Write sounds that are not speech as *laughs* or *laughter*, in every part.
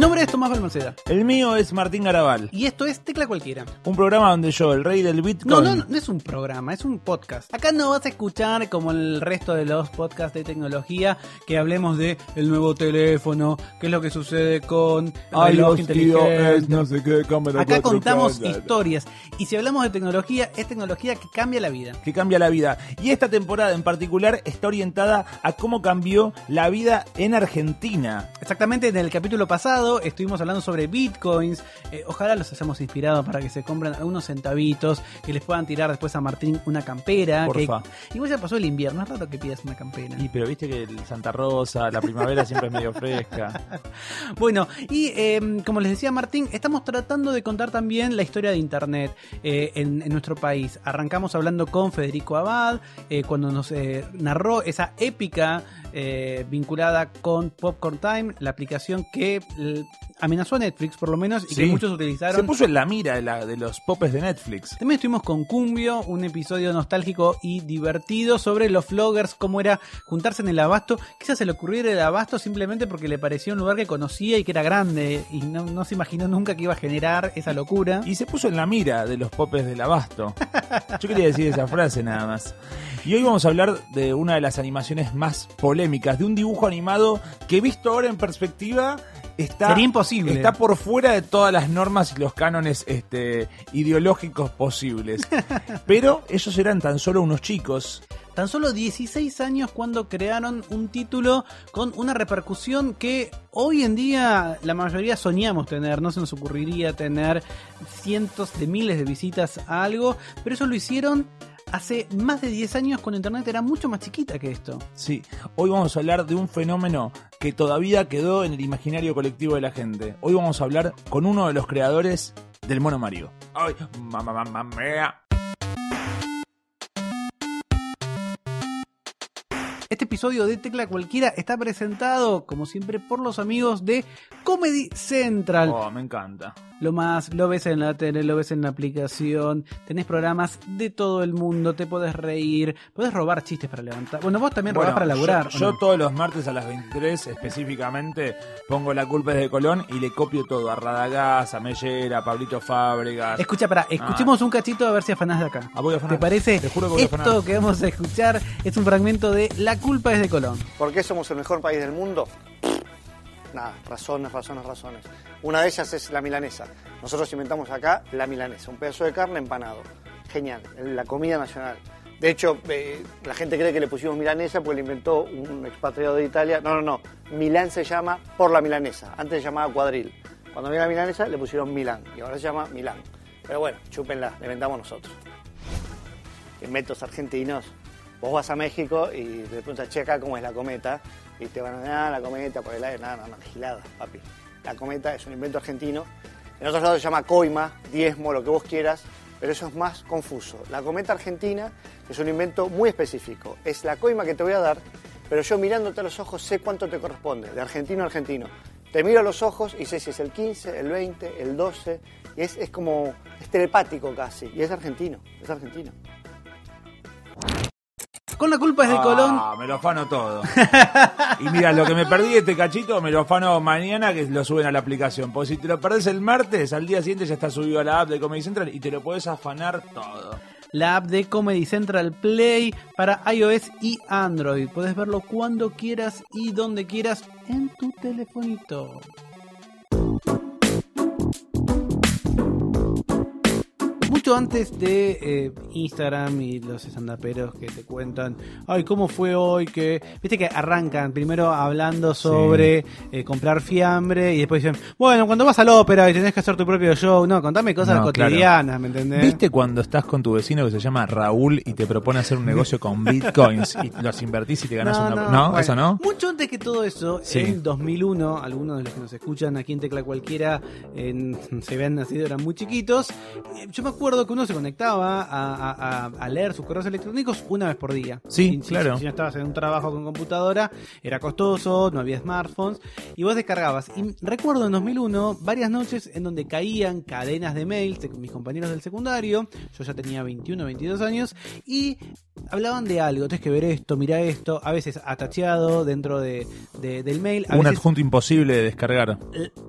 Nombre es Tomás Balmaceda. El mío es Martín Garabal. Y esto es Tecla Cualquiera. Un programa donde yo, el rey del Bitcoin. No, no, no es un programa, es un podcast. Acá no vas a escuchar como el resto de los podcasts de tecnología que hablemos de el nuevo teléfono, qué es lo que sucede con Ay, reloj los inteligente. es no sé qué, cámara Acá 4K, contamos historias. Y si hablamos de tecnología, es tecnología que cambia la vida. que cambia la vida. Y esta temporada en particular está orientada a cómo cambió la vida en Argentina. Exactamente, en el capítulo pasado estuvimos hablando sobre bitcoins. Eh, ojalá los hayamos inspirado para que se compren algunos centavitos, que les puedan tirar después a Martín una campera. que- Porfa. Igual ya pasó el invierno, es raro que pidas una campera. Y pero viste que el Santa Rosa, la primavera siempre es medio fresca. *laughs* Bueno, y eh, como les decía Martín, estamos tratando de contar también la historia de Internet eh, en, en nuestro país. Arrancamos hablando con Federico Abad, eh, cuando nos narró esa épica vinculada con Popcorn Time, la aplicación que eh, amenazó a Netflix por lo menos y que muchos utilizaron. Se puso en la mira de, la- de los popes de Netflix. También estuvimos con Cumbio, un episodio nostálgico y divertido sobre los vloggers, cómo era juntarse en el abasto. Quizás se le ocurriera el abasto simplemente porque le parecía un lugar que conocía y que era grande y no, no se imaginó nunca que iba a generar esa locura. Y se puso en la mira de los popes del abasto. Yo quería decir esa frase nada más. Y hoy vamos a hablar de una de las animaciones más polémicas, de un dibujo animado que visto ahora en perspectiva está, Sería imposible. Está por fuera de todas las normas y los cánones este, ideológicos posibles. *laughs* Pero ellos eran tan solo unos chicos. Tan solo 16 años cuando crearon un título con una repercusión que hoy en día la mayoría soñamos tener, no se nos ocurriría tener cientos de miles de visitas a algo, pero eso lo hicieron hace más de 10 años cuando Internet era mucho más chiquita que esto. Sí, hoy vamos a hablar de un fenómeno que todavía quedó en el imaginario colectivo de la gente. Hoy vamos a hablar con uno de los creadores del Mono Mario. Ay, mamá, mamá, mía. Este episodio de Tecla Cualquiera está presentado, como siempre, por los amigos de Comedy Central. Oh, me encanta. Lo más, lo ves en la tele, lo ves en la aplicación, tenés programas de todo el mundo, te podés reír, podés robar chistes para levantar. Bueno, vos también robás Bueno, para laburar. Yo, ¿o yo no? todos los martes a las 23 específicamente pongo la culpa es de Colón y le copio todo a Radagás, a Mellera, a Pablito Fábregas. Escucha, pará, escuchemos un cachito a ver si afanás de acá. Ah, voy a afanar. ¿Te parece? Te juro que voy a Esto afanar. que vamos a escuchar es un fragmento de La culpa es de Colón. ¿Por qué somos el mejor país del mundo? Nada, razones, razones, razones. Una de ellas es la milanesa. Nosotros inventamos acá la milanesa, un pedazo de carne empanado. Genial, la comida nacional. De hecho, eh, la gente cree que le pusimos milanesa porque le inventó un expatriado de Italia. No, no, no. Milán se llama por la milanesa. Antes se llamaba cuadril. Cuando había la milanesa le pusieron Milán y ahora se llama Milán. Pero bueno, chúpenla, la inventamos nosotros. Inventos argentinos. Vos vas a México y te preguntas, che, acá es la cometa. Y te van a ah, la cometa por el aire, nada, nada, nada, gilada, papi. La cometa es un invento argentino. En otros lados se llama coima, diezmo, lo que vos quieras, pero eso es más confuso. La cometa argentina es un invento muy específico. Es la coima que te voy a dar, pero yo mirándote a los ojos sé cuánto te corresponde, de argentino a argentino. Te miro a los ojos y sé si es el 15, el 20, el 12, y es, es como, es telepático casi, y es argentino, es argentino. Con la culpa es de Colón. Ah, me lo afano todo. y mira, lo que me perdí este cachito, me lo afano mañana que lo suben a la aplicación. Porque si te lo perdés el martes, al día siguiente ya está subido a la app de Comedy Central y te lo podés afanar todo. la app de Comedy Central Play para iOS y Android. Puedes verlo cuando quieras y donde quieras en tu telefonito. Antes de eh, Instagram y los estandaperos que te cuentan, ay, ¿cómo fue hoy? Que Viste que arrancan primero hablando sobre eh, comprar fiambre y después dicen, bueno, cuando vas a la ópera y tenés que hacer tu propio show, no, contame cosas No, claro. cotidianas, ¿me entendés? ¿Viste cuando estás con tu vecino que se llama Raúl y te propone hacer un negocio con *laughs* bitcoins y los invertís y te ganás una... No, bueno, eso no. Mucho antes que todo eso, Sí. en 2001, algunos de los que nos escuchan aquí en Tecla Cualquiera se habían nacido, eran muy chiquitos. eh, Yo me acuerdo recuerdo que uno se conectaba a, a- a- a leer sus correos electrónicos una vez por día. Sí, Si- claro. Si no estabas en un trabajo con computadora, era costoso, no había smartphones, y vos descargabas. Y recuerdo en 2001 varias noches en donde caían cadenas de mails de mis compañeros del secundario, yo ya tenía 21, 22 años, y hablaban de algo, tienes que ver esto, mira esto, a veces atacheado dentro de, de- del mail, a Un veces adjunto imposible de descargar.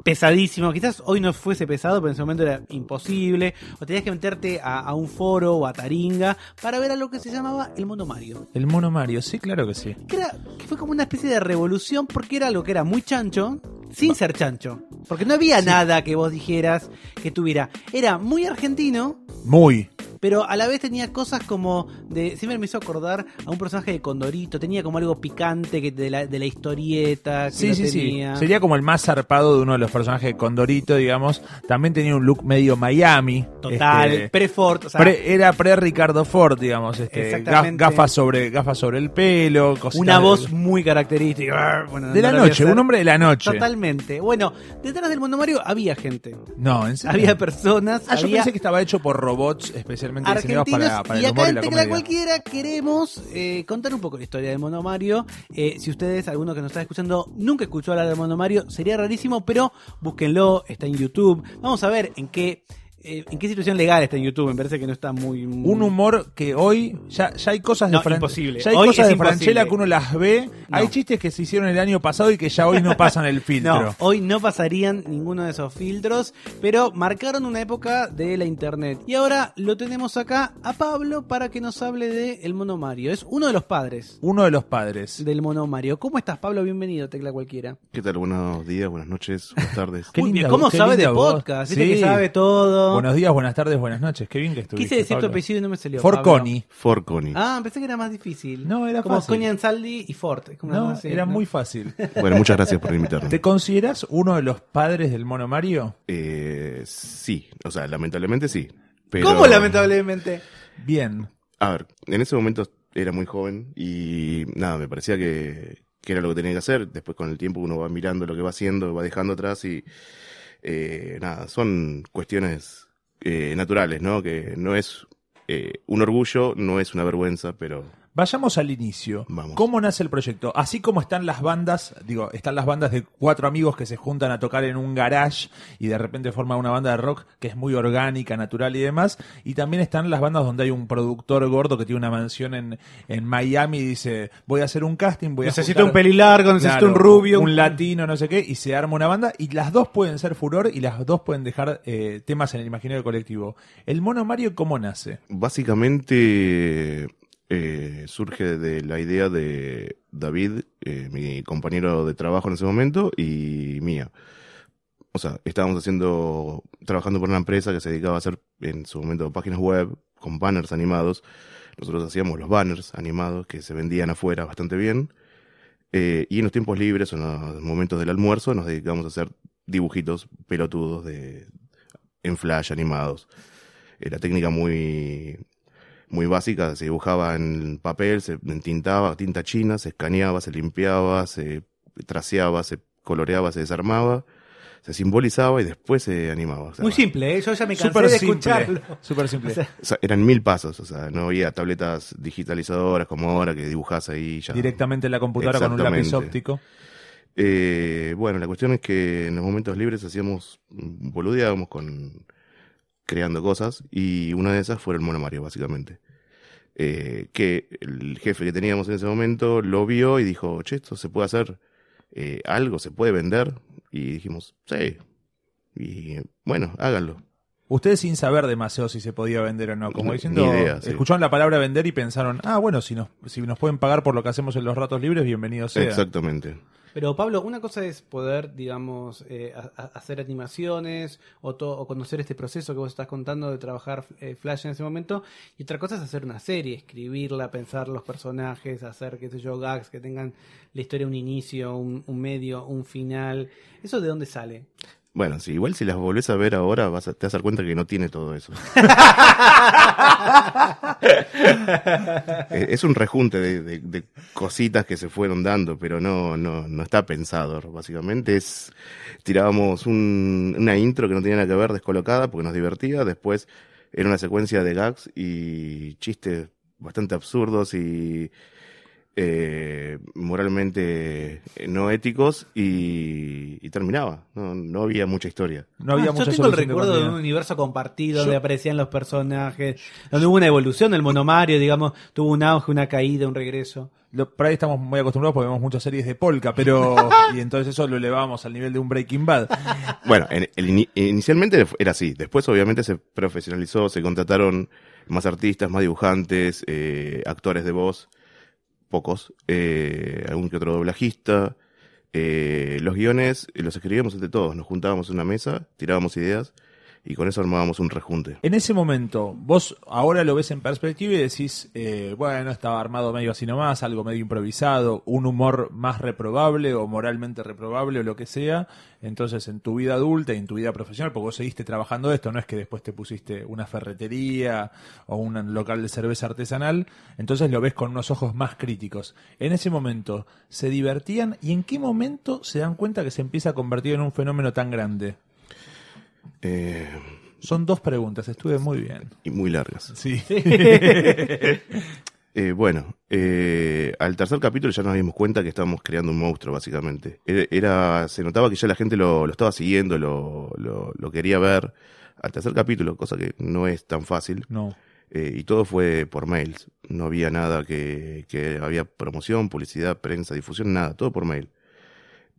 pesadísimo. Quizás hoy no fuese pesado, pero en ese momento era imposible. O tenías que meterte a, a un foro o a Taringa para ver algo que se llamaba el Mono Mario. El mono Mario, sí, claro que sí. Que, era, que fue como una especie de revolución porque era algo que era muy chancho, sin ser chancho. Porque no había nada que vos dijeras que tuviera. Era muy argentino, Muy. pero a la vez tenía cosas como de siempre me hizo acordar a un personaje de Condorito tenía como algo picante que de la, de la historieta que Sí, sí, sí. Sería como el más zarpado de uno de los personajes de Condorito, digamos. También tenía un look medio Miami. total este, pre-Ford o sea, pre- era pre-Ricardo Ford, digamos. Este, gafas, sobre, gafas sobre el pelo. una de- voz muy característica Bueno, De no la noche, hacer. un hombre de la noche. totalmente bueno detrás del mundo Mario había gente No, en serio. había personas Ah, yo había pensé que estaba hecho por robots especialmente diseñados para, para y el humor acá y en la Tecla comedia. Cualquiera queremos eh, contar un poco la historia de Mono Mario. Eh, si ustedes, alguno que nos está escuchando, nunca escuchó hablar de Mono Mario, sería rarísimo, pero búsquenlo, está en YouTube. Vamos a ver en qué, eh, en qué situación legal está en YouTube. Me parece que no está muy... muy- Un humor que hoy ya, ya hay cosas de No, Fran- imposible. Ya hay Hoy cosas de. Franchella que uno las ve. No. Hay chistes que se hicieron el año pasado y que ya hoy no pasan el *laughs* filtro. No, hoy no pasarían ninguno de esos filtros, pero marcaron una época de la internet. Y ahora lo tenemos acá a Pablo para que nos hable de el Mono Mario. Es uno de los padres Uno de los padres. del Mono Mario. ¿Cómo estás, Pablo? Bienvenido, Tecla Cualquiera. ¿Qué tal? Buenos días, buenas noches, buenas tardes. Qué linda ¿cómo voz, qué sabe de linda podcast? Viste Sí. que sabe todo. Buenos días, buenas tardes, buenas noches. Qué bien que estuviste. Quise decir tu Pablo. apellido y no me salió. Forconi. Forconi. Ah, pensé que era más difícil. No, era Como fácil. Coña Ansaldi y Ford. Es como No, así, era ¿no? muy fácil. *laughs* Bueno, muchas gracias por invitarme. ¿Te consideras uno de los padres del mono Mario? Eh, sí, o sea, lamentablemente sí. Pero, ¿Cómo lamentablemente? Bien. A ver, en ese momento era muy joven y nada, me parecía que, que era lo que tenía que hacer. Después con el tiempo uno va mirando lo que va haciendo, va dejando atrás y eh, nada, son cuestiones eh, naturales, ¿no? Que no es eh, un orgullo, no es una vergüenza, pero Vayamos al inicio. Vamos. ¿Cómo nace el proyecto? Así como están las bandas, digo, están las bandas de cuatro amigos que se juntan a tocar en un garage y de repente forman una banda de rock que es muy orgánica, natural y demás. Y también están las bandas donde hay un productor gordo que tiene una mansión en, en Miami y dice, voy a hacer un casting, voy a Necesito juntar- un pelilargo, necesito Claro, un rubio. un latino, no sé qué, y se arma una banda y las dos pueden ser furor y las dos pueden dejar eh, temas en el imaginario colectivo. ¿El mono Mario cómo nace? Básicamente eh, surge de la idea de David, eh, mi compañero de trabajo en ese momento, y mía. O sea, estábamos haciendo, trabajando por una empresa que se dedicaba a hacer en su momento páginas web con banners animados. Nosotros hacíamos los banners animados que se vendían afuera bastante bien. Eh, y en los tiempos libres en los momentos del almuerzo nos dedicamos a hacer dibujitos pelotudos de, en flash animados. Era técnica muy, muy básica, se dibujaba en papel, se entintaba, tinta china, se escaneaba, se limpiaba, se traceaba, se coloreaba, se desarmaba, se simbolizaba y después se animaba. O sea, Muy simple, ¿eh? yo ya me cansé de simple. escucharlo. *laughs* Súper simple. O sea, o sea, eran mil pasos, o sea, no había tabletas digitalizadoras como ahora que dibujás ahí ya. Directamente en la computadora con un lápiz óptico. Eh, bueno, la cuestión es que en los momentos libres hacíamos, boludeábamos con creando cosas y una de esas fue el Mono Mario, básicamente. Eh, que el jefe que teníamos en ese momento lo vio y dijo, che, esto se puede hacer eh, algo, se puede vender. Y dijimos, sí. Y bueno, háganlo. Ustedes sin saber demasiado si se podía vender o no, como diciendo, idea, sí. escucharon la palabra vender y pensaron, ah, bueno, si nos, si nos pueden pagar por lo que hacemos en los ratos libres, bienvenido sea. Exactamente. Pero Pablo, una cosa es poder, digamos, eh, hacer animaciones o, to- o conocer este proceso que vos estás contando de trabajar eh, Flash en ese momento, y otra cosa es hacer una serie, escribirla, pensar los personajes, hacer, qué sé yo, gags que tengan la historia un inicio, un medio, un final. ¿Eso de dónde sale? Bueno, sí, igual si las volvés a ver ahora vas a, te vas a dar cuenta que no tiene todo eso. *laughs* Eh, es un rejunte de, de- de cositas que se fueron dando, pero no, no, no está pensado. Básicamente es tirábamos un- una intro que no tenía nada que ver, descolocada, porque nos divertía. Después era una secuencia de gags y chistes bastante absurdos y eh, moralmente eh, no éticos y, y terminaba. No, no había mucha historia. No había Ah, mucha yo tengo el de recuerdo de un universo compartido Yo- donde aparecían los personajes, donde hubo una evolución del monomario, digamos, tuvo un auge, una caída, un regreso. Lo- por ahí estamos muy acostumbrados porque vemos muchas series de polka, pero. *laughs* y entonces eso lo elevamos al nivel de un Breaking Bad. *laughs* Bueno, en- el ini- inicialmente era así. Después, obviamente, se profesionalizó, se contrataron más artistas, más dibujantes, eh, actores de voz, pocos, eh, algún que otro doblajista. Eh, los guiones eh, los escribíamos entre todos. Nos juntábamos en una mesa, tirábamos ideas y con eso armábamos un rejunte. En ese momento, vos ahora lo ves en perspectiva y decís, eh, bueno, estaba armado medio así nomás, algo medio improvisado, un humor más reprobable o moralmente reprobable o lo que sea. Entonces, en tu vida adulta y en tu vida profesional, porque vos seguiste trabajando esto, no es que después te pusiste una ferretería o un local de cerveza artesanal, entonces lo ves con unos ojos más críticos. En ese momento, ¿se divertían y en qué momento se dan cuenta que se empieza a convertir en un fenómeno tan grande? Eh, Son dos preguntas, estuve muy bien. y muy largas. Sí. *laughs* *laughs* Eh, bueno, eh, al tercer capítulo ya nos dimos cuenta que estábamos creando un monstruo, básicamente. Era, era- se notaba que ya la gente lo, lo estaba siguiendo, lo, lo, lo quería ver. Al tercer capítulo, cosa que no es tan fácil. No. Eh, y todo fue por mails. No había nada que, que había promoción, publicidad, prensa, difusión, nada, todo por mail.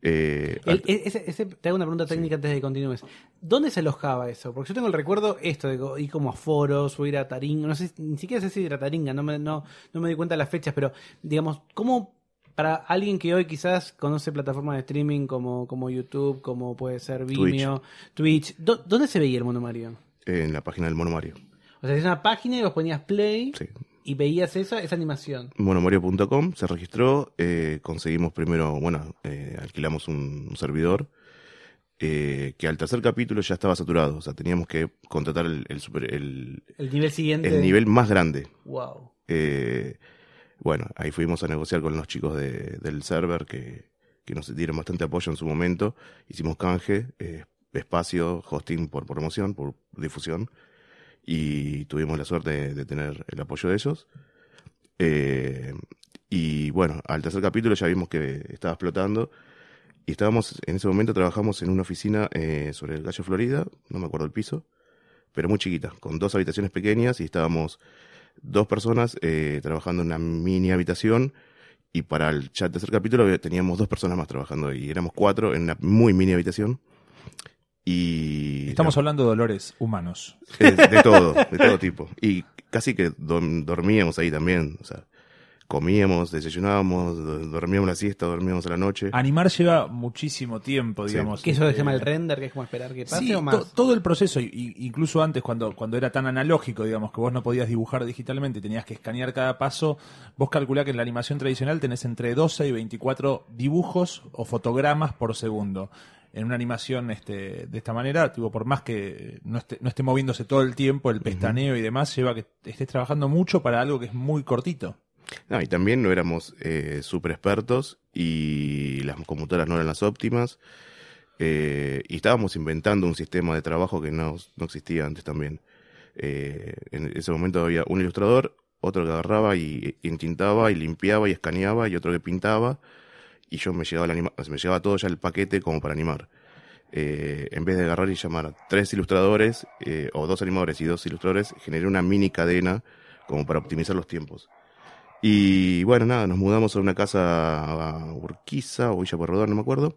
Eh, El- e- ese- ese- te hago una pregunta técnica antes de que continúes. ¿Dónde se alojaba eso? Porque yo tengo el recuerdo esto de ir como a foros o ir a Taringa. No sé, ni siquiera sé si era Taringa, no me, no, no me di cuenta de las fechas, pero digamos, ¿cómo para alguien que hoy quizás conoce plataformas de streaming como, como YouTube, como puede ser Vimeo, Twitch, ¿dó- ¿dónde se veía el Mono Mario? en la página del Mono Mario. O sea, es una página y vos ponías play Sí. Y veías esa, esa animación. monomario.com se registró, eh, conseguimos primero, bueno, eh, alquilamos un, un servidor eh, que al tercer capítulo ya estaba saturado, o sea, teníamos que contratar el, el, super- el- El nivel siguiente. el nivel más grande. Wow. Eh, bueno, ahí fuimos a negociar con los chicos de- del server que, que nos dieron bastante apoyo en su momento, hicimos canje, eh, espacio, hosting por promoción, por difusión, y tuvimos la suerte de, tener el apoyo de ellos. Eh, y bueno, al tercer capítulo ya vimos que estaba explotando. Y estábamos, en ese momento trabajamos en una oficina eh, sobre el calle Florida, no me acuerdo el piso, pero muy chiquita, con dos habitaciones pequeñas y estábamos dos personas eh, trabajando en una mini habitación. Y para el tercer capítulo teníamos dos personas más trabajando ahí. Éramos cuatro en una muy mini habitación. Y Estamos hablando de dolores humanos. de, de todo, de todo tipo. Y casi que dormíamos ahí también. O sea, comíamos, desayunábamos, do- dormíamos la siesta, dormíamos a la noche. Animar lleva muchísimo tiempo, Sí. digamos. ¿Qué eso se este, llama el render? que es como esperar que pase Sí, o to- más? todo el proceso, y- y- incluso antes cuando, cuando era tan analógico, digamos, que vos no podías dibujar digitalmente, tenías que escanear cada paso, vos calculás que en la animación tradicional tenés entre 12 y 24 dibujos o fotogramas por segundo. En una animación este, de esta manera, tipo, por más que no esté, no esté moviéndose todo el tiempo, el pestaneo y demás, lleva a que estés trabajando mucho para algo que es muy cortito. No, y también no éramos eh, súper expertos y las computadoras no eran las óptimas. eh, y estábamos inventando un sistema de trabajo que no, no existía antes también. Eh, en ese momento había un ilustrador, otro que agarraba y, y entintaba y limpiaba y escaneaba y otro que pintaba. Y yo me la anima- me todo ya el paquete como para animar. Eh, en vez de agarrar y llamar a tres ilustradores eh, o dos animadores y dos ilustradores, generé una mini cadena como para optimizar los tiempos. Y bueno, nada, nos mudamos a una casa a Urquiza o Villa Pueyrredón, no me acuerdo,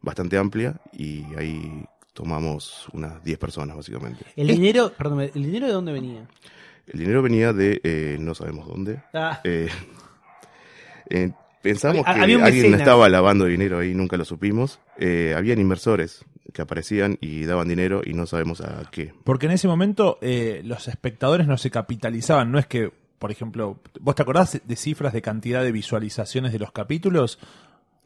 bastante amplia, y ahí tomamos unas 10 personas, básicamente. El dinero, perdón, ¿el dinero de dónde venía? El dinero venía de eh, no sabemos dónde. Ah, Eh, eh, pensamos Había- que alguien mecenas. estaba lavando dinero ahí, nunca lo supimos. Eh, habían inversores que aparecían y daban dinero y no sabemos a qué. Porque en ese momento eh, los espectadores no se capitalizaban, no es que, por ejemplo, ¿vos te acordás de cifras de cantidad de visualizaciones de los capítulos?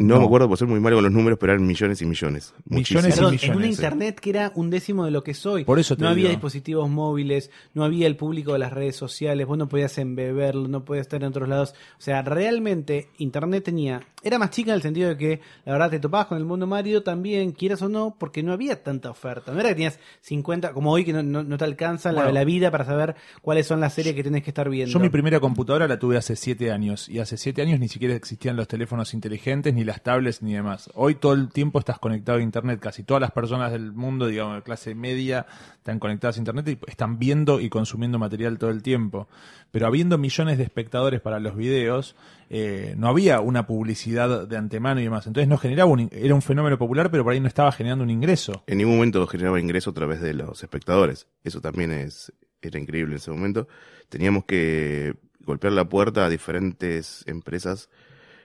No, No. me acuerdo por ser muy malo con los números, pero eran millones y millones. Millones Muchísimos. y millones, en una sí. internet que era un décimo de lo que soy. Por eso te no había digo. dispositivos móviles, no había el público de las redes sociales, vos no podías embeberlo, no podías estar en otros lados. O sea, realmente internet tenía. Era más chica en el sentido de que la verdad te topabas con el mundo Mario también, quieras o no, porque no había tanta oferta. No era que tenías 50, como hoy que no, no- no te alcanza la, Bueno. la vida para saber cuáles son las series que tenés que estar viendo. Yo mi primera computadora la tuve hace siete años y hace siete años ni siquiera existían los teléfonos inteligentes, ni las tablets, ni demás. Hoy todo el tiempo estás conectado a Internet, casi todas las personas del mundo, digamos, de clase media, están conectadas a Internet y están viendo y consumiendo material todo el tiempo. Pero habiendo millones de espectadores para los videos, eh, no había una publicidad de antemano y demás. Entonces no generaba un, era un fenómeno popular, pero por ahí no estaba generando un ingreso. En ningún momento generaba ingreso a través de los espectadores. Eso también es, era increíble en ese momento. Teníamos que golpear la puerta a diferentes empresas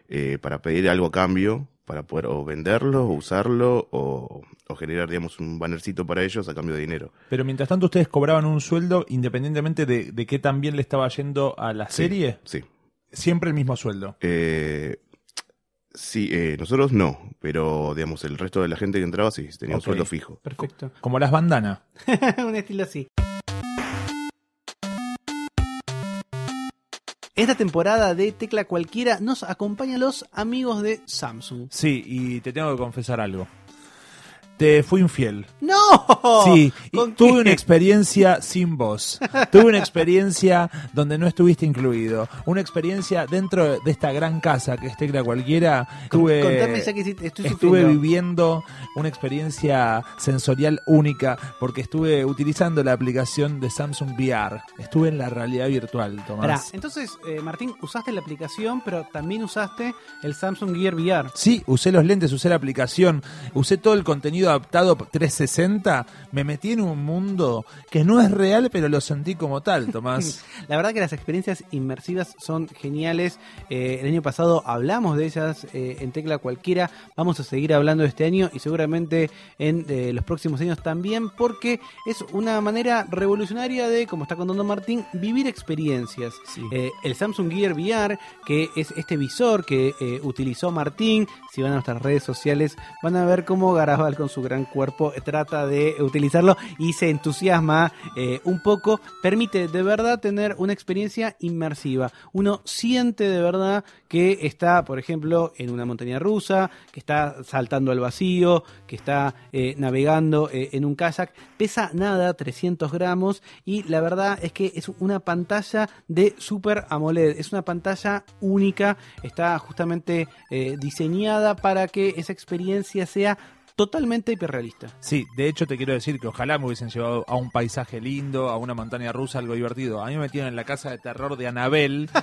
eh, para pedir algo a cambio, para poder o venderlo, o usarlo, o, o generar, digamos, un bannercito para ellos a cambio de dinero. Pero mientras tanto ustedes cobraban un sueldo independientemente de, de qué tan bien le estaba yendo a la Sí, serie. Sí. Siempre el mismo sueldo. Eh, sí, eh, nosotros no, pero, digamos, el resto de la gente que entraba sí, tenía un sueldo fijo. Perfecto. Como las bandanas. *laughs* un estilo así. Esta temporada de Tecla Cualquiera nos acompañan los amigos de Samsung. Sí, y te tengo que confesar algo. Te fui infiel. ¡No! Sí, y ¿Con tuve una experiencia sin vos. Tuve una experiencia donde no estuviste incluido. Una experiencia dentro de esta gran casa que es Tecla Cualquiera. Tuve, Contame ya que estoy estuve sufriendo. viviendo una experiencia sensorial única porque estuve utilizando la aplicación de Samsung VR. Estuve en la realidad virtual, Pará, Tomás. entonces, eh, Martín, usaste la aplicación, pero también usaste el Samsung Gear VR. Sí, usé los lentes, usé la aplicación, usé todo el contenido adaptado 360, me metí en un mundo que no es real, pero lo sentí como tal, *laughs* Tomás. La verdad que las experiencias inmersivas son geniales. Eh, el año pasado hablamos de ellas eh, en Tecla Cualquiera. Vamos a seguir hablando de este año y seguramente en eh, los próximos años también, porque es una manera revolucionaria de, como está contando Martín, vivir experiencias. Sí. El Samsung Gear VR, que es este visor que utilizó Martín, si van a nuestras redes sociales, van a ver cómo Garabal con su gran cuerpo trata de utilizarlo y se entusiasma eh, un poco. Permite de verdad tener una experiencia inmersiva. Uno siente de verdad que está, por ejemplo, en una montaña rusa, que está saltando al vacío, que está eh, navegando eh, en un kayak. Pesa nada, 300 gramos, y la verdad es que es una pantalla de Super AMOLED. Es una pantalla única, está justamente diseñada para que esa experiencia sea totalmente hiperrealista. Sí, de hecho te quiero decir que ojalá me hubiesen llevado a un paisaje lindo, a una montaña rusa, algo divertido. A mí me metieron en la casa de terror de Anabel. *laughs*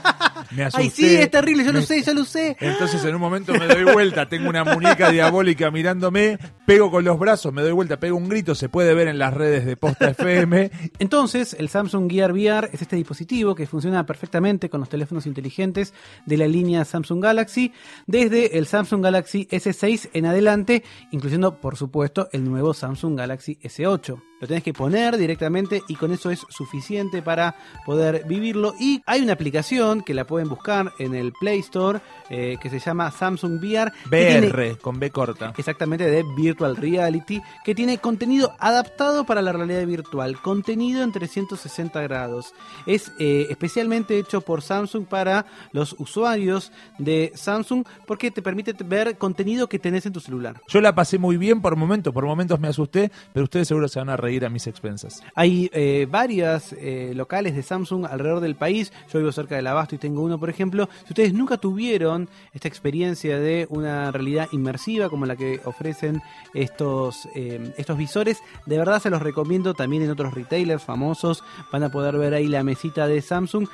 Me asusté. ¡Ay, sí, es terrible! Yo lo sé, yo lo sé. Entonces en un momento me doy vuelta, tengo una muñeca diabólica mirándome, pego con los brazos, me doy vuelta, pego un grito, se puede ver en las redes de Posta FM. Entonces, el Samsung Gear VR es este dispositivo que funciona perfectamente con los teléfonos inteligentes de la línea Samsung Galaxy, desde el Samsung Galaxy S6 en adelante, incluyendo, por supuesto, el nuevo Samsung Galaxy S8. Lo tenés que poner directamente y con eso es suficiente para poder vivirlo. Y hay una aplicación que la pueden buscar en el Play Store eh, que se llama Samsung VR. VR, con B corta. exactamente de Virtual Reality, que tiene contenido adaptado para la realidad virtual, contenido en 360 grados. Es eh, especialmente hecho por Samsung para los usuarios de Samsung porque te permite ver contenido que tenés en tu celular. Yo la pasé muy bien por momentos, por momentos me asusté, pero ustedes seguro se van a reír a mis expensas. Hay eh, varias eh, locales de Samsung alrededor del país. Yo vivo cerca del Abasto y tengo uno, por ejemplo. Si ustedes nunca tuvieron esta experiencia de una realidad inmersiva como la que ofrecen estos, eh, estos visores, de verdad se los recomiendo también en otros retailers famosos. Van a poder ver ahí la mesita de Samsung.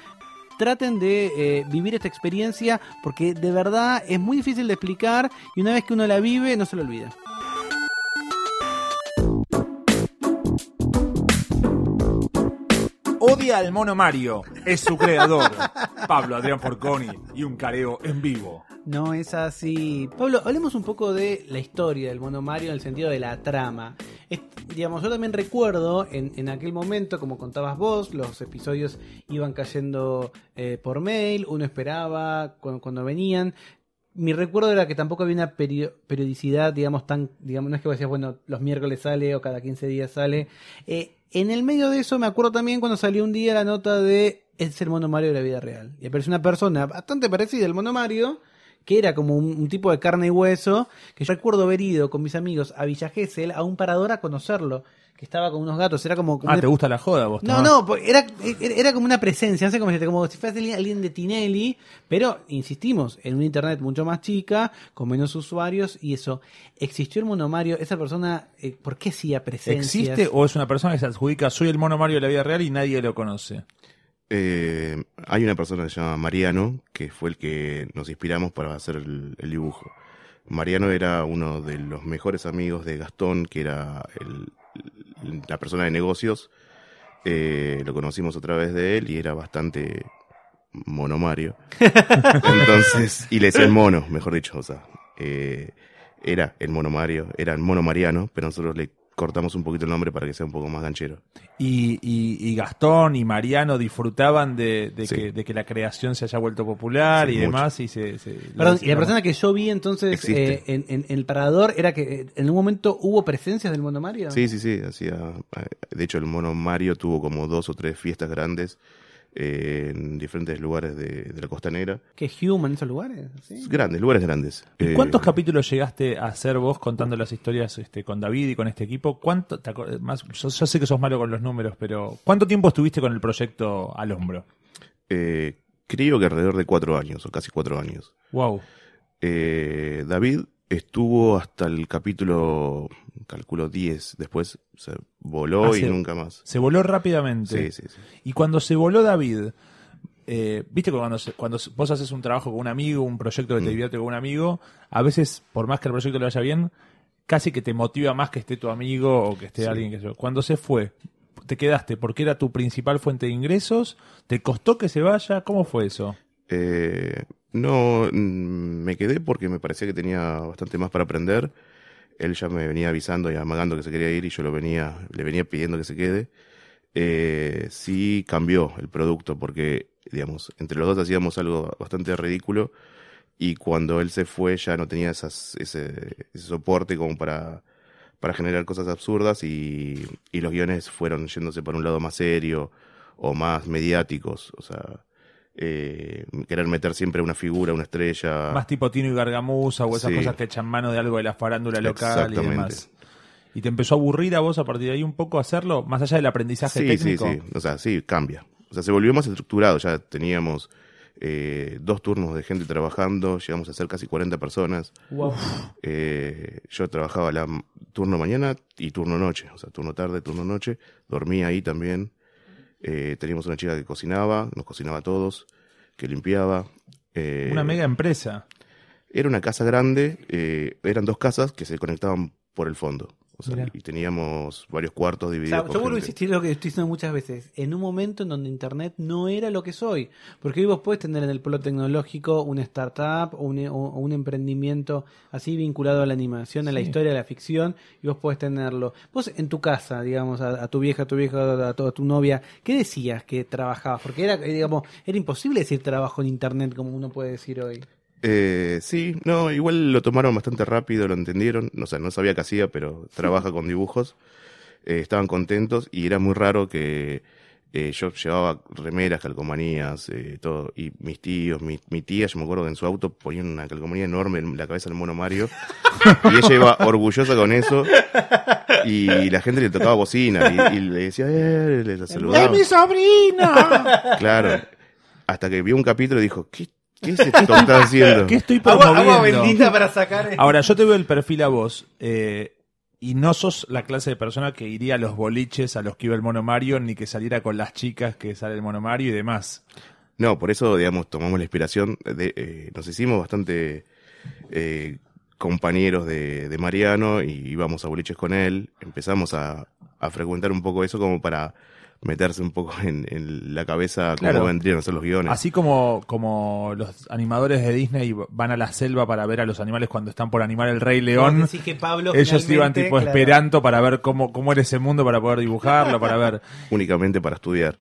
Traten de eh, vivir esta experiencia porque de verdad es muy difícil de explicar y una vez que uno la vive no se lo olvida. Odia al mono Mario, es su creador, Pablo Adrián Forconi, y un careo en vivo. No es así. Pablo, hablemos un poco de la historia del mono Mario en el sentido de la trama. Digamos, yo también recuerdo en, aquel momento, como contabas vos, los episodios iban cayendo eh, por mail, uno esperaba cuando, cuando venían. mi recuerdo era que tampoco había una perio- periodicidad, digamos, tan, digamos, no es que vos decías, bueno, los miércoles sale o cada 15 días sale. Eh, en el medio de eso me acuerdo también cuando salió un día la nota de es el mono Mario de la vida real. Y apareció una persona bastante parecida al mono Mario, que era como un, un tipo de carne y hueso, que yo recuerdo haber ido con mis amigos a Villa Gesell a un parador a conocerlo, que estaba con unos gatos, era como... como Ah, una- ¿te gusta la joda vos? no, no, porque era, era como una presencia, no sé cómo como si fuese alguien- de Tinelli, pero insistimos, en una internet mucho más chica, con menos usuarios, y eso. ¿Existió el mono Mario? Esa persona, eh, ¿por qué hacía presencias? ¿Existe o es una persona que se adjudica soy el mono Mario de la vida real y nadie lo conoce? Eh, hay una persona que se llama Mariano, que fue el que nos inspiramos para hacer el, el dibujo. Mariano era uno de los mejores amigos de Gastón, que era el- la persona de negocios. Eh, lo conocimos a través de él y era bastante monomario. *laughs* Entonces, y le decían mono, mejor dicho, o sea, eh, era el mono Mario, era el mono Mariano, pero nosotros le cortamos un poquito el nombre para que sea un poco más ganchero. Y, y- y Gastón y Mariano disfrutaban de, de Sí. que, de que la creación se haya vuelto popular Sí, y mucho. demás. Y se, se- Perdón, y la persona que yo vi entonces eh, en, en- en el parador era que eh, en un momento hubo presencias del mono Mario. Sí, sí, sí, hacía. eh, De hecho, el mono Mario tuvo como dos o tres fiestas grandes eh, en diferentes lugares de, de la costanera. Que Human en esos lugares. ¿sí? Grandes, lugares grandes. ¿Y Eh, cuántos capítulos llegaste a hacer vos contando las historias este, con David y con este equipo? ¿Cuánto, te más, yo, yo sé que sos malo con los números, pero ¿cuánto tiempo estuviste con el proyecto al hombro? eh, creo que alrededor de cuatro años, o casi cuatro años. Wow. Eh, David estuvo hasta el capítulo, calculo 10, después se voló Ah, y se- nunca más. Se voló rápidamente. Sí, sí, sí. Y cuando se voló David, eh, viste que cuando, se- cuando vos haces un trabajo con un amigo, un proyecto que te Mm. divierte con un amigo, a veces, por más que el proyecto le vaya bien, casi que te motiva más que esté tu amigo o que esté Sí. alguien que se... Cuando se fue, te quedaste porque era tu principal fuente de ingresos, ¿te costó que se vaya? ¿Cómo fue eso? Eh, no, mm, me quedé porque me parecía que tenía bastante más para aprender. Él ya me venía avisando y amagando que se quería ir y yo venía, le venía pidiendo que se quede. Eh, sí cambió el producto porque, digamos, entre los dos hacíamos algo bastante ridículo y cuando él se fue ya no tenía esas, ese, ese soporte como para, para generar cosas absurdas y, y los guiones fueron yéndose por un lado más serio o más mediáticos. O sea, eh, querer meter siempre una figura, una estrella. Más tipo Tino y Gargamusa o esas Sí. cosas que echan mano de algo de la farándula local y demás. ¿Y te empezó a aburrir a vos a partir de ahí un poco hacerlo? Más allá del aprendizaje sí, técnico. sí, sí. O sea, sí, cambia. O sea, se volvió más estructurado. Ya teníamos eh, dos turnos de gente trabajando, llegamos a ser casi 40 personas. Wow. Eh, yo trabajaba la turno mañana y turno noche, o sea, turno tarde, turno noche. Dormía ahí también. Eh, teníamos una chica que cocinaba, nos cocinaba a todos, que limpiaba. Eh, Una mega empresa. Era una casa grande, eh, eran dos casas que se conectaban por el fondo. O sea, y teníamos varios cuartos O divididos. sea, yo vuelvo a insistir en lo que estoy diciendo muchas veces. En un momento en donde Internet no era lo que soy. Porque hoy vos puedes tener en el polo tecnológico una startup o un, o- o un emprendimiento así vinculado a la animación, a la historia, a la ficción, y vos podés tenerlo. Vos en tu casa, digamos, a, a tu vieja, a tu vieja, a tu, a tu novia, ¿qué decías que trabajabas? Porque era, eh, digamos, era imposible decir trabajo en Internet como uno puede decir hoy. Eh, sí, no, igual lo tomaron bastante rápido, lo entendieron. O sea, no sabía qué hacía, pero trabaja con dibujos. Eh, estaban contentos y era muy raro que eh, yo llevaba remeras, calcomanías, eh, todo. Y mis tíos, mi, mi tía, yo me acuerdo que en su auto ponían una calcomanía enorme en la cabeza del mono Mario. y ella iba orgullosa con eso. Y la gente le tocaba bocina y, y le decía, eh, le, saludaba. sobrina! Claro. Hasta que vio un capítulo y dijo, ¿qué, qué es esto que estás haciendo? ¿Qué estoy Agua, promoviendo? agua bendita para sacar. Ahora, yo te veo el perfil a vos, eh, y no sos la clase de persona que iría a los boliches a los que iba el mono Mario, ni que saliera con las chicas que sale el mono Mario y demás. No, por eso, digamos, tomamos la inspiración de, eh, nos hicimos bastante eh, compañeros de, de Mariano y íbamos a boliches con él, empezamos a, a frecuentar un poco eso como para meterse un poco *laughs* en, en la cabeza cómo Claro. vendrían a ser los guiones. Así como, como los animadores de Disney van a la selva para ver a los animales cuando están por animar el Rey León. Decís que Pablo Ellos iban tipo claro. esperando para ver cómo, cómo era ese mundo para poder dibujarlo, para ver. Únicamente para estudiar.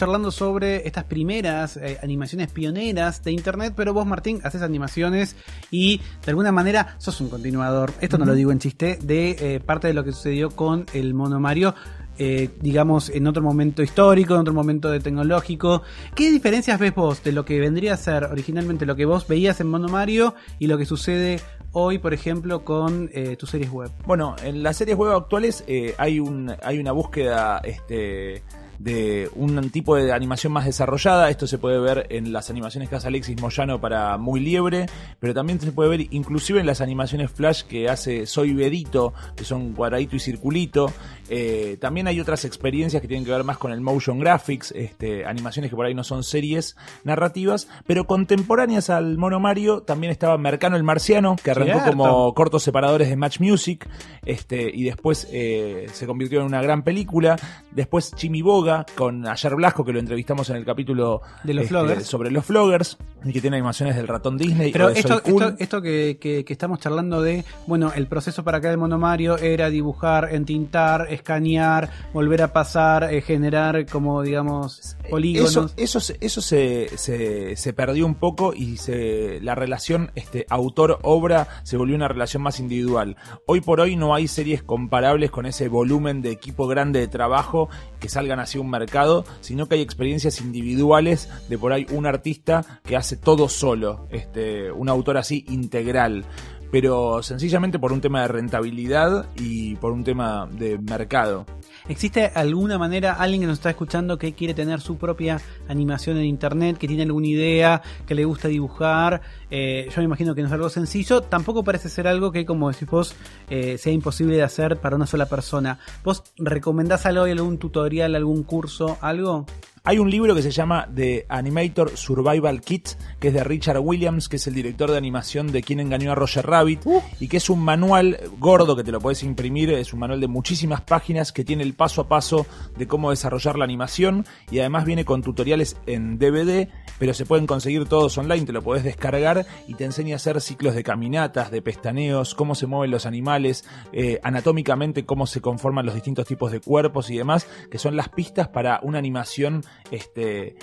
Charlando sobre estas primeras eh, animaciones pioneras de Internet, pero vos, Martín, haces animaciones y de alguna manera sos un continuador, esto no lo digo en chiste, de eh, parte de lo que sucedió con el Mono Mario. eh, digamos, en otro momento histórico, en otro momento de tecnológico. ¿Qué diferencias ves vos de lo que vendría a ser originalmente lo que vos veías en Mono Mario y lo que sucede hoy, por ejemplo, con eh, tus series web? Bueno, en las series web actuales eh, hay, un, hay una búsqueda este, de un tipo de animación más desarrollada. Esto se puede ver en las animaciones que hace Alexis Moyano para Muy Liebre, pero también se puede ver inclusive en las animaciones Flash que hace Soy Bedito, que son cuadradito y circulito. Eh, también hay otras experiencias que tienen que ver más con el motion graphics, este, animaciones que por ahí no son series narrativas, pero contemporáneas al Mono Mario también estaba Mercano el Marciano, que arrancó Cierto. como cortos separadores de Match Music, este, y después eh, se convirtió en una gran película. Después Chimiboga con Ayer Blasco, que lo entrevistamos en el capítulo De los este, sobre los floggers, y que tiene animaciones del ratón Disney. Pero de esto, Cool. esto, esto que, que- que estamos charlando de, bueno, el proceso para acá del Mono Mario era dibujar, entintar, escanear, volver a pasar, eh, generar como, digamos, polígonos. Eso, eso se, se, se perdió un poco y se, la relación este, autor-obra se volvió una relación más individual. Hoy por hoy no hay series comparables con ese volumen de equipo grande de trabajo que salgan hacia un mercado, sino que hay experiencias individuales de por ahí un artista que hace todo solo, este, un autor así integral. Pero sencillamente por un tema de rentabilidad y por un tema de mercado. ¿Existe alguna manera, alguien que nos está escuchando que quiere tener su propia animación en internet, que tiene alguna idea, que le gusta dibujar? Eh, yo me imagino que no es algo sencillo, tampoco parece ser algo que, como decís vos, eh, sea imposible de hacer para una sola persona. ¿Vos recomendás algo, algún tutorial, algún curso, algo? Hay un libro que se llama The Animator Survival Kit, que es de Richard Williams, que es el director de animación de Quien engañó a Roger Rabbit, y que es un manual gordo que te lo puedes imprimir, es un manual de muchísimas páginas que tiene el paso a paso de cómo desarrollar la animación y además viene con tutoriales en DVD, pero se pueden conseguir todos online, te lo podés descargar y te enseña a hacer ciclos de caminatas, de pestaneos, cómo se mueven los animales, eh, anatómicamente cómo se conforman los distintos tipos de cuerpos y demás, que son las pistas para una animación este,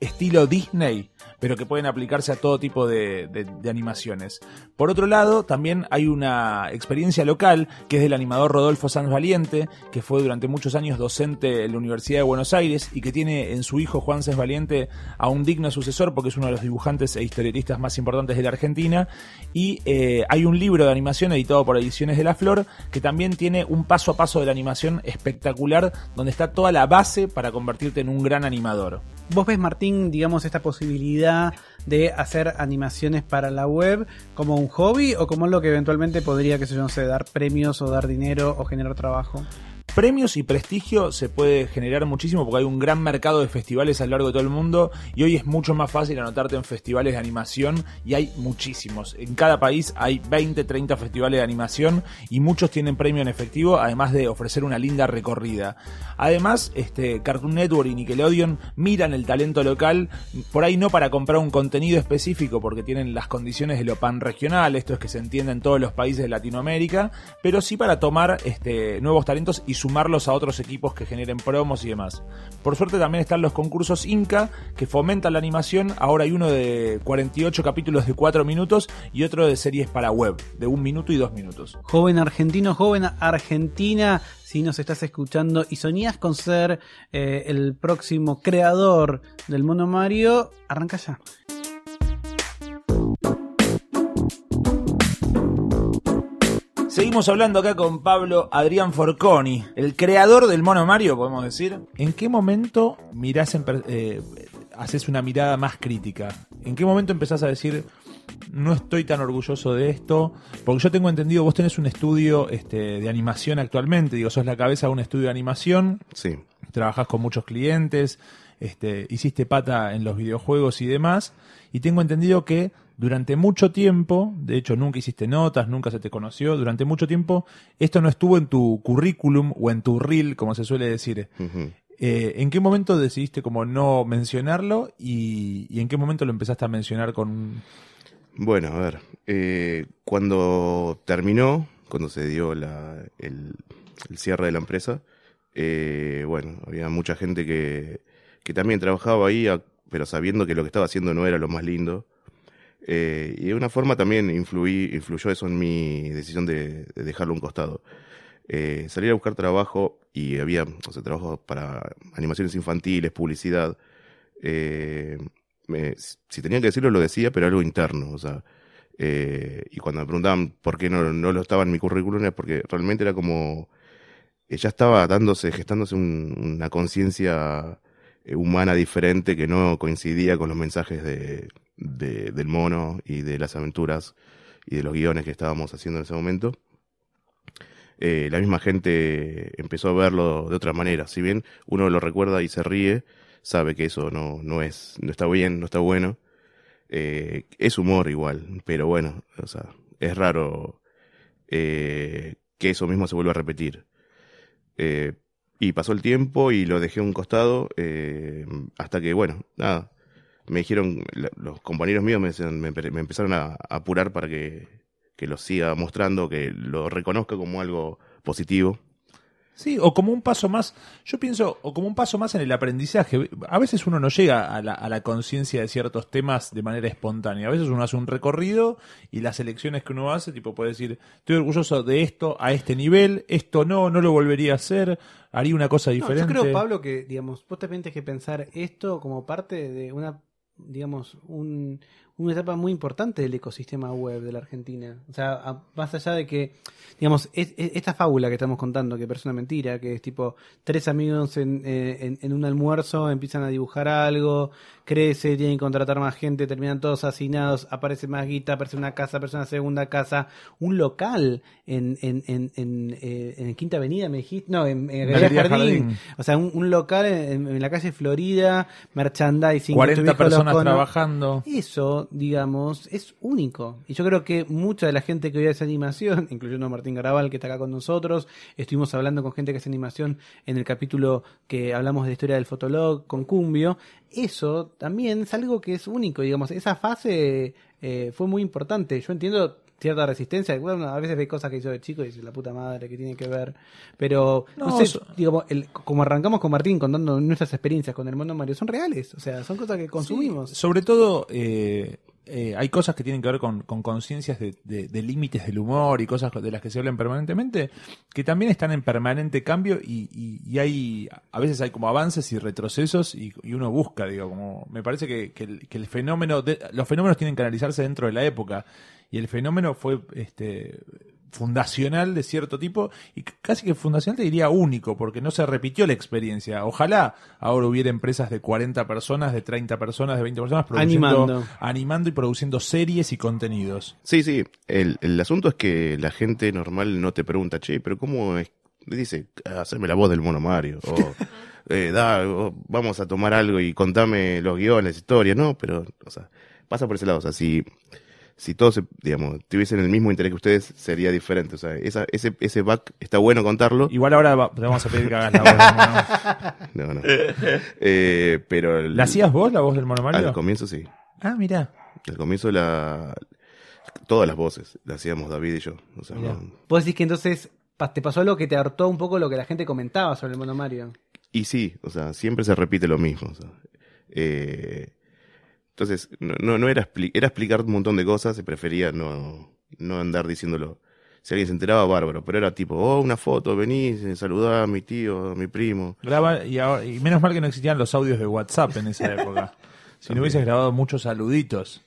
estilo Disney, pero que pueden aplicarse a todo tipo de, animaciones. Por otro lado, también hay una experiencia local que es del animador Rodolfo Sanz Valiente, que fue durante muchos años docente en la Universidad de Buenos Aires y que tiene en su hijo Juan Sanz Valiente a un digno sucesor porque es uno de los dibujantes e historietistas más importantes de la Argentina. Y eh, hay un libro de animación editado por Ediciones de la Flor que también tiene un paso a paso de la animación espectacular donde está toda la base para convertirte en un gran animador. ¿Vos ves, Martín, digamos, esta posibilidad de hacer animaciones para la web como un hobby o como algo que eventualmente podría, qué sé yo, no sé, dar premios o dar dinero o generar trabajo? Premios y prestigio se puede generar muchísimo porque hay un gran mercado de festivales a lo largo de todo el mundo y hoy es mucho más fácil anotarte en festivales de animación y hay muchísimos. En cada país hay 20, 30 festivales de animación y muchos tienen premio en efectivo además de ofrecer una linda recorrida. Además, este Cartoon Network y Nickelodeon miran el talento local por ahí no para comprar un contenido específico porque tienen las condiciones de lo pan regional, esto es que se entiende en todos los países de Latinoamérica, pero sí para tomar este, nuevos talentos y sumarlos a otros equipos que generen promos y demás. Por suerte también están los concursos Inca que fomentan la animación, ahora hay uno de 48 capítulos de 4 minutos y otro de series para web, de 1 minuto y 2 minutos. Joven argentino, joven argentina, si nos estás escuchando y soñás con ser eh, el próximo creador del Mono Mario, arranca ya. Seguimos hablando acá con Pablo Adrián Forconi, el creador del Mono Mario, podemos decir. ¿En qué momento mirás en per- eh, haces una mirada más crítica? ¿En qué momento empezás a decir, no estoy tan orgulloso de esto? Porque yo tengo entendido, vos tenés un estudio este, de animación actualmente, digo, sos la cabeza de un estudio de animación, Sí. trabajás con muchos clientes, este, hiciste pata en los videojuegos y demás, y tengo entendido que durante mucho tiempo, de hecho nunca hiciste notas, nunca se te conoció, durante mucho tiempo esto no estuvo en tu currículum o en tu reel, como se suele decir. Eh, ¿En qué momento decidiste como no mencionarlo y, y en qué momento lo empezaste a mencionar con... Bueno, a ver. eh, cuando terminó, cuando se dio la, el, el cierre de la empresa, eh, bueno, había mucha gente que, que también trabajaba ahí, a- pero sabiendo que lo que estaba haciendo no era lo más lindo. Eh, y de una forma también influyó eso en mi decisión de, de dejarlo a un costado. Eh, salir a buscar trabajo y había, o sea, trabajo para animaciones infantiles, publicidad. Eh, si tenía que decirlo, lo decía, pero algo interno, o sea. y cuando me preguntaban por qué no, lo estaba en mi currículum, era porque realmente era como. ya estaba dándose, gestándose un- una conciencia humana diferente que no coincidía con los mensajes de, de- del mono y de las aventuras y de los guiones que estábamos haciendo en ese momento. Eh, la misma gente empezó a verlo de otra manera. Si bien uno lo recuerda y se ríe, sabe que eso no, no es, no está bien, no está bueno. Eh, es humor igual, pero bueno, o sea, es raro eh, que eso mismo se vuelva a repetir. Y pasó el tiempo y lo dejé a un costado hasta que, bueno, nada, me dijeron, la- los compañeros míos me, decían- me, me empezaron a, a apurar para que, que lo siga mostrando, que lo reconozca como algo positivo. Sí, o como un paso más, yo pienso, o como un paso más en el aprendizaje. A veces uno no llega a la, a la conciencia de ciertos temas de manera espontánea. A veces uno hace un recorrido y las elecciones que uno hace, tipo, puede decir, estoy orgulloso de esto a este nivel, esto no, no lo volvería a hacer, haría una cosa No, diferente. yo creo, Pablo, que, digamos, vos también tenés que pensar esto como parte de una, digamos, un, una etapa muy importante del ecosistema web de la Argentina. O sea, a- más allá de que, digamos, es- es- esta fábula que estamos contando, que parece una mentira, que es tipo tres amigos en, eh, en, en un almuerzo empiezan a dibujar algo, crece, tienen que contratar más gente, terminan todos asesinados, aparece más guita, aparece una casa, aparece una segunda casa, un local en, en, en, en, eh, Quinta Avenida, me dijiste, no, en, Galería Jardín. Jardín. O sea, un, un local en, la calle Florida, merchandising. que tu 40 viejo lo personas trabajando. Eso, digamos, es único. Y yo creo que mucha de la gente que hoy hace animación, *laughs* incluyendo a Martín Garabal, que está acá con nosotros, estuvimos hablando con gente que hace animación en el capítulo que hablamos de historia del Fotolog con Cumbio. Eso también es algo que es único, digamos. Esa fase eh, fue muy importante. Yo entiendo cierta resistencia. Bueno, a veces ve cosas que hizo de chico y dice la puta madre que tiene que ver. Pero, no, No, sé, so- digamos, el- como arrancamos con Martín contando nuestras experiencias con el mundo Mario, son reales. O sea, son cosas que consumimos. Sí, sobre todo, eh, eh, hay cosas que tienen que ver con, con conciencias de, de- de límites del humor y cosas de las que se hablan permanentemente, que también están en permanente cambio y, y- y hay, a veces hay como avances y retrocesos y, y uno busca, digo, como, me parece que, el, el fenómeno, de- los fenómenos tienen que analizarse dentro de la época y el fenómeno fue, este, fundacional de cierto tipo y casi que fundacional te diría único porque no se repitió la experiencia. Ojalá ahora hubiera empresas de 40 personas, de 30 personas, de 20 personas produciendo, Animando. animando y produciendo series y contenidos. Sí, sí, el, el asunto es que la gente normal no te pregunta, che, pero ¿cómo es? Dice, haceme la voz del mono Mario, o *laughs* eh, da, o vamos a tomar algo y contame los guiones, historias, no, pero, o sea, pasa por ese lado, o sea, si, si todos, se- digamos, tuviesen el mismo interés que ustedes, sería diferente, o sea, esa, ese, ese back está bueno contarlo, Igual ahora va- te vamos a pedir que hagas la voz del *laughs* no, no, eh, pero... el- ¿La hacías vos la voz del mono Mario? Al comienzo sí, Ah, mira. al comienzo la... Todas las voces, las hacíamos David y yo, o sea, Mirá. no- Vos decís que entonces te pasó algo que te hartó un poco lo que la gente comentaba sobre el mono Mario. Y sí, o sea, siempre se repite lo mismo. o sea, eh, entonces, no, no, era, era explicar un montón de cosas, se prefería no, no andar diciéndolo. Si alguien se enteraba, bárbaro, pero era tipo, oh, una foto, venís, eh, saludá a mi tío, a mi primo. Graba, y, ahora- y menos mal que no existían los audios de WhatsApp en esa *laughs* época. si no hubieses grabado muchos saluditos.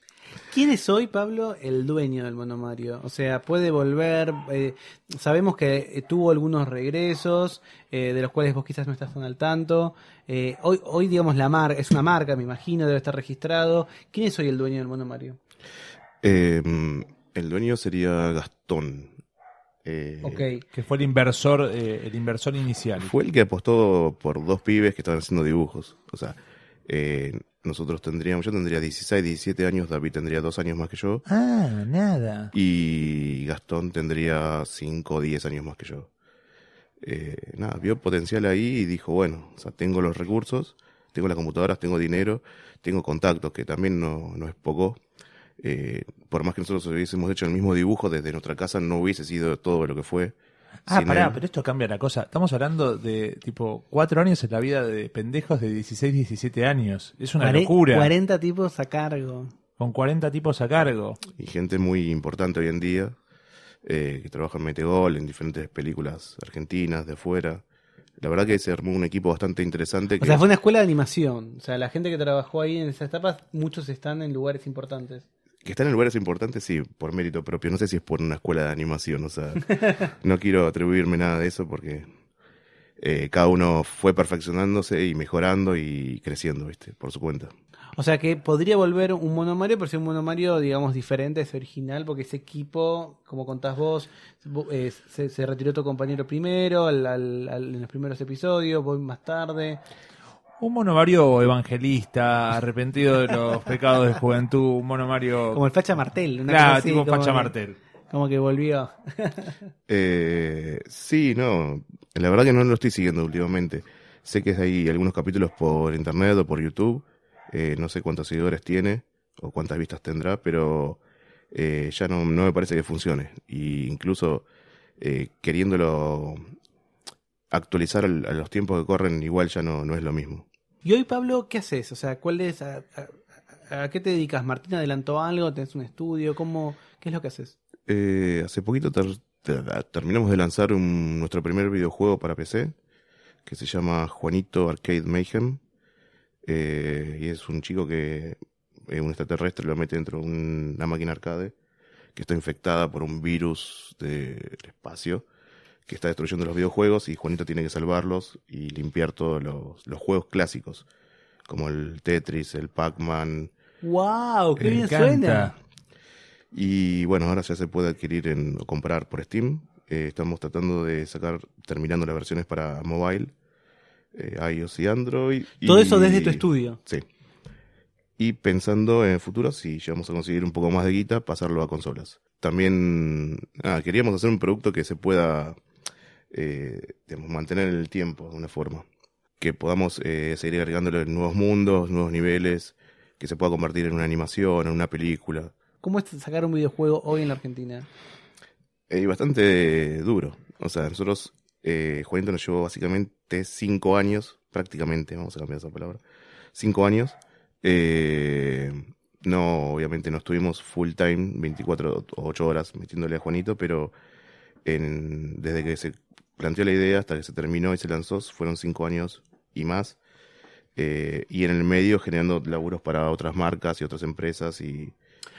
¿Quién es hoy, Pablo, el dueño del mono Mario? O sea, puede volver. eh, sabemos que eh, tuvo algunos regresos, eh, de los cuales vos quizás no estás tan al tanto. Eh, hoy, hoy, digamos, la marca, es una marca, me imagino, debe estar registrado. ¿Quién es hoy el dueño del mono Mario? Eh, el dueño sería Gastón. Eh, Ok. Que fue el inversor, eh, el inversor inicial. Fue el que apostó por dos pibes que estaban haciendo dibujos. O sea, eh, nosotros tendríamos, yo tendría 16, 17 años, David tendría dos años más que yo. Ah, nada. Y Gastón tendría 5 o 10 años más que yo. Eh, nada, vio potencial ahí y dijo, bueno, o sea, tengo los recursos, tengo las computadoras, tengo dinero, tengo contactos, que también no, no es poco. Eh, por más que nosotros hubiésemos hecho el mismo dibujo desde nuestra casa, no hubiese sido todo lo que fue. Ah, pará, él- pero esto cambia la cosa. Estamos hablando de tipo cuatro años en la vida de pendejos de 16, 17 años. Es una Cuare- locura. 40 tipos a cargo. Con 40 tipos a cargo. y gente muy importante hoy en día eh, que trabaja en Metegol, en diferentes películas argentinas, de afuera. La verdad que se armó un equipo bastante interesante. O que- sea, fue una escuela de animación. O sea, la gente que trabajó ahí en esas etapas, muchos están en lugares importantes. Que están en lugares importantes, sí, por mérito propio. No sé si es por una escuela de animación, o sea, *laughs* no quiero atribuirme nada de eso porque eh, cada uno fue perfeccionándose y mejorando y creciendo, ¿viste? Por su cuenta. O sea que podría volver un Mono Mario, pero si un Mono Mario, digamos, diferente, es original, porque ese equipo, como contás vos, vo- eh, se, se retiró tu compañero primero, al- al- al- en los primeros episodios, vos más tarde. Un mono Mario evangelista, arrepentido de los *laughs* pecados de juventud. Un mono Mario. Como el Facha Martel. Una Claro, cosa así, tipo como Facha que- Martel. Como que volvió. *laughs* Eh, sí, no, la verdad que no lo estoy siguiendo últimamente. Sé que hay algunos capítulos por internet o por YouTube. Eh, no sé cuántos seguidores tiene o cuántas vistas tendrá, pero eh, ya no, no me parece que funcione. Y incluso eh, queriéndolo actualizar al- a los tiempos que corren, igual ya no, no es lo mismo. Y hoy, Pablo, ¿qué haces? O sea, ¿cuál es, a, a- a qué te dedicas? ¿Martín adelantó algo? ¿Tenés un estudio? ¿Cómo, ¿Qué es lo que haces? Eh, hace poquito ter- ter- terminamos de lanzar un- nuestro primer videojuego para PC, que se llama Juanito Arcade Mayhem. Eh, y es un chico que eh, un extraterrestre lo mete dentro de un- una máquina arcade que está infectada por un virus de- del espacio que está destruyendo los videojuegos y Juanito tiene que salvarlos y limpiar todos los, los juegos clásicos, como el Tetris, el Pac-Man, ¡Wow! ¡Qué bien suena! Y bueno, ahora ya se puede adquirir en, o comprar por Steam. Eh, estamos tratando de sacar, terminando las versiones para mobile, eh, iOS y Android. Todo y- eso desde tu estudio. Sí. Y pensando en el futuro, si llegamos a conseguir un poco más de guita, pasarlo a consolas. También ah, queríamos hacer un producto que se pueda eh, digamos, mantener en el tiempo, de una forma. Que podamos eh, seguir agregándole nuevos mundos, nuevos niveles, que se pueda convertir en una animación, en una película. ¿Cómo es sacar un videojuego hoy en la Argentina? Eh, bastante duro. O sea, nosotros, eh, Juanito nos llevó básicamente cinco años, prácticamente, vamos a cambiar esa palabra, cinco años. Eh, no, obviamente no estuvimos full time, 24 o 8 horas metiéndole a Juanito, pero en- desde que se planteó la idea hasta que se terminó y se lanzó, fueron cinco años y más. Eh, y en el medio generando laburos para otras marcas y otras empresas y,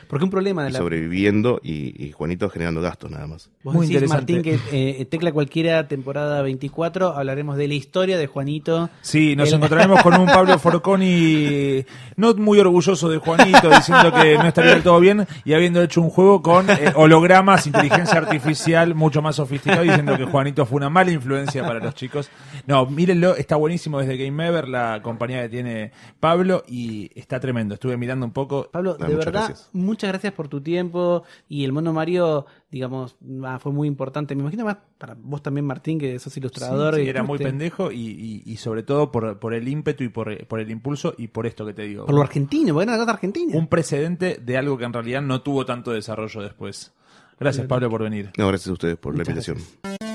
Porque un problema de y la... sobreviviendo y, y Juanito generando gastos nada más. Vos Muy decís, interesante. Martín, que eh, Tecla Cualquiera, temporada 24, hablaremos de la historia de Juanito. Sí, nos El- encontraremos con un Pablo Forconi no muy orgulloso de Juanito, diciendo que no estaría del todo bien y habiendo hecho un juego con eh, hologramas, inteligencia artificial mucho más sofisticado, diciendo que Juanito fue una mala influencia para los chicos. No, mírenlo, está buenísimo desde Game Ever, la compañía que tiene Pablo, y está tremendo. Estuve mirando un poco. Pablo, Ah, de muchas verdad, gracias. Muchas gracias por tu tiempo y el mono Mario, digamos, ah, fue muy importante. Me imagino más para vos también, Martín, que sos ilustrador. Sí, y era muy pendejo y, y- y sobre todo por, por el ímpetu y por, por el impulso y por esto que te digo. Por lo argentino, porque era una cosa argentina. un precedente de algo que en realidad no tuvo tanto desarrollo después. Gracias, Pablo, por venir. No, gracias a ustedes por Muchas la invitación.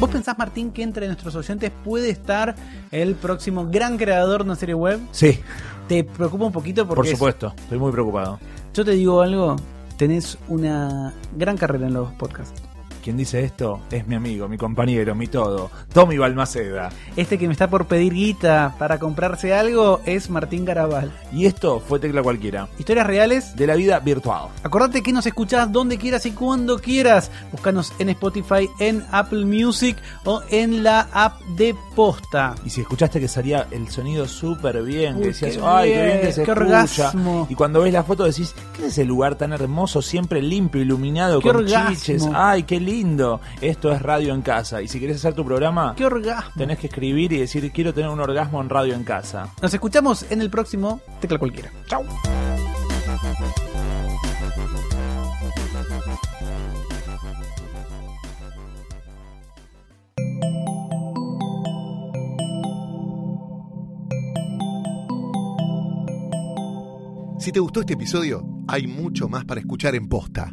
¿Vos pensás, Martín, que entre nuestros oyentes puede estar el próximo gran creador de una serie web? Sí, ¿Te preocupa un poquito? Porque por es- supuesto. Estoy muy preocupado. yo te digo algo, tenés una gran carrera en los podcasts. Quien dice esto es mi amigo, mi compañero, mi todo. Tommy Balmaceda. Este que me está por pedir guita para comprarse algo es Martín Garabal. Y esto fue Tecla Cualquiera. Historias reales. De la vida virtual. Acordate que nos escuchás donde quieras y cuando quieras. Búscanos en Spotify, en Apple Music o en la app de Posta. Y si escuchaste que salía el sonido súper bien, Uy, que decías, qué ay, qué bien que se qué escucha. orgasmo. Y cuando ves la foto decís, ¿qué es ese lugar tan hermoso, siempre limpio, iluminado, Qué con orgasmo. chiches? Ay, qué lindo. Esto es radio en casa. Y si querés hacer tu programa, ¡Qué orgasmo! tenés que escribir y decir, quiero tener un orgasmo en radio en casa. Nos escuchamos en el próximo Tecla Cualquiera. Chau. Si te gustó este episodio, hay mucho más para escuchar en Posta.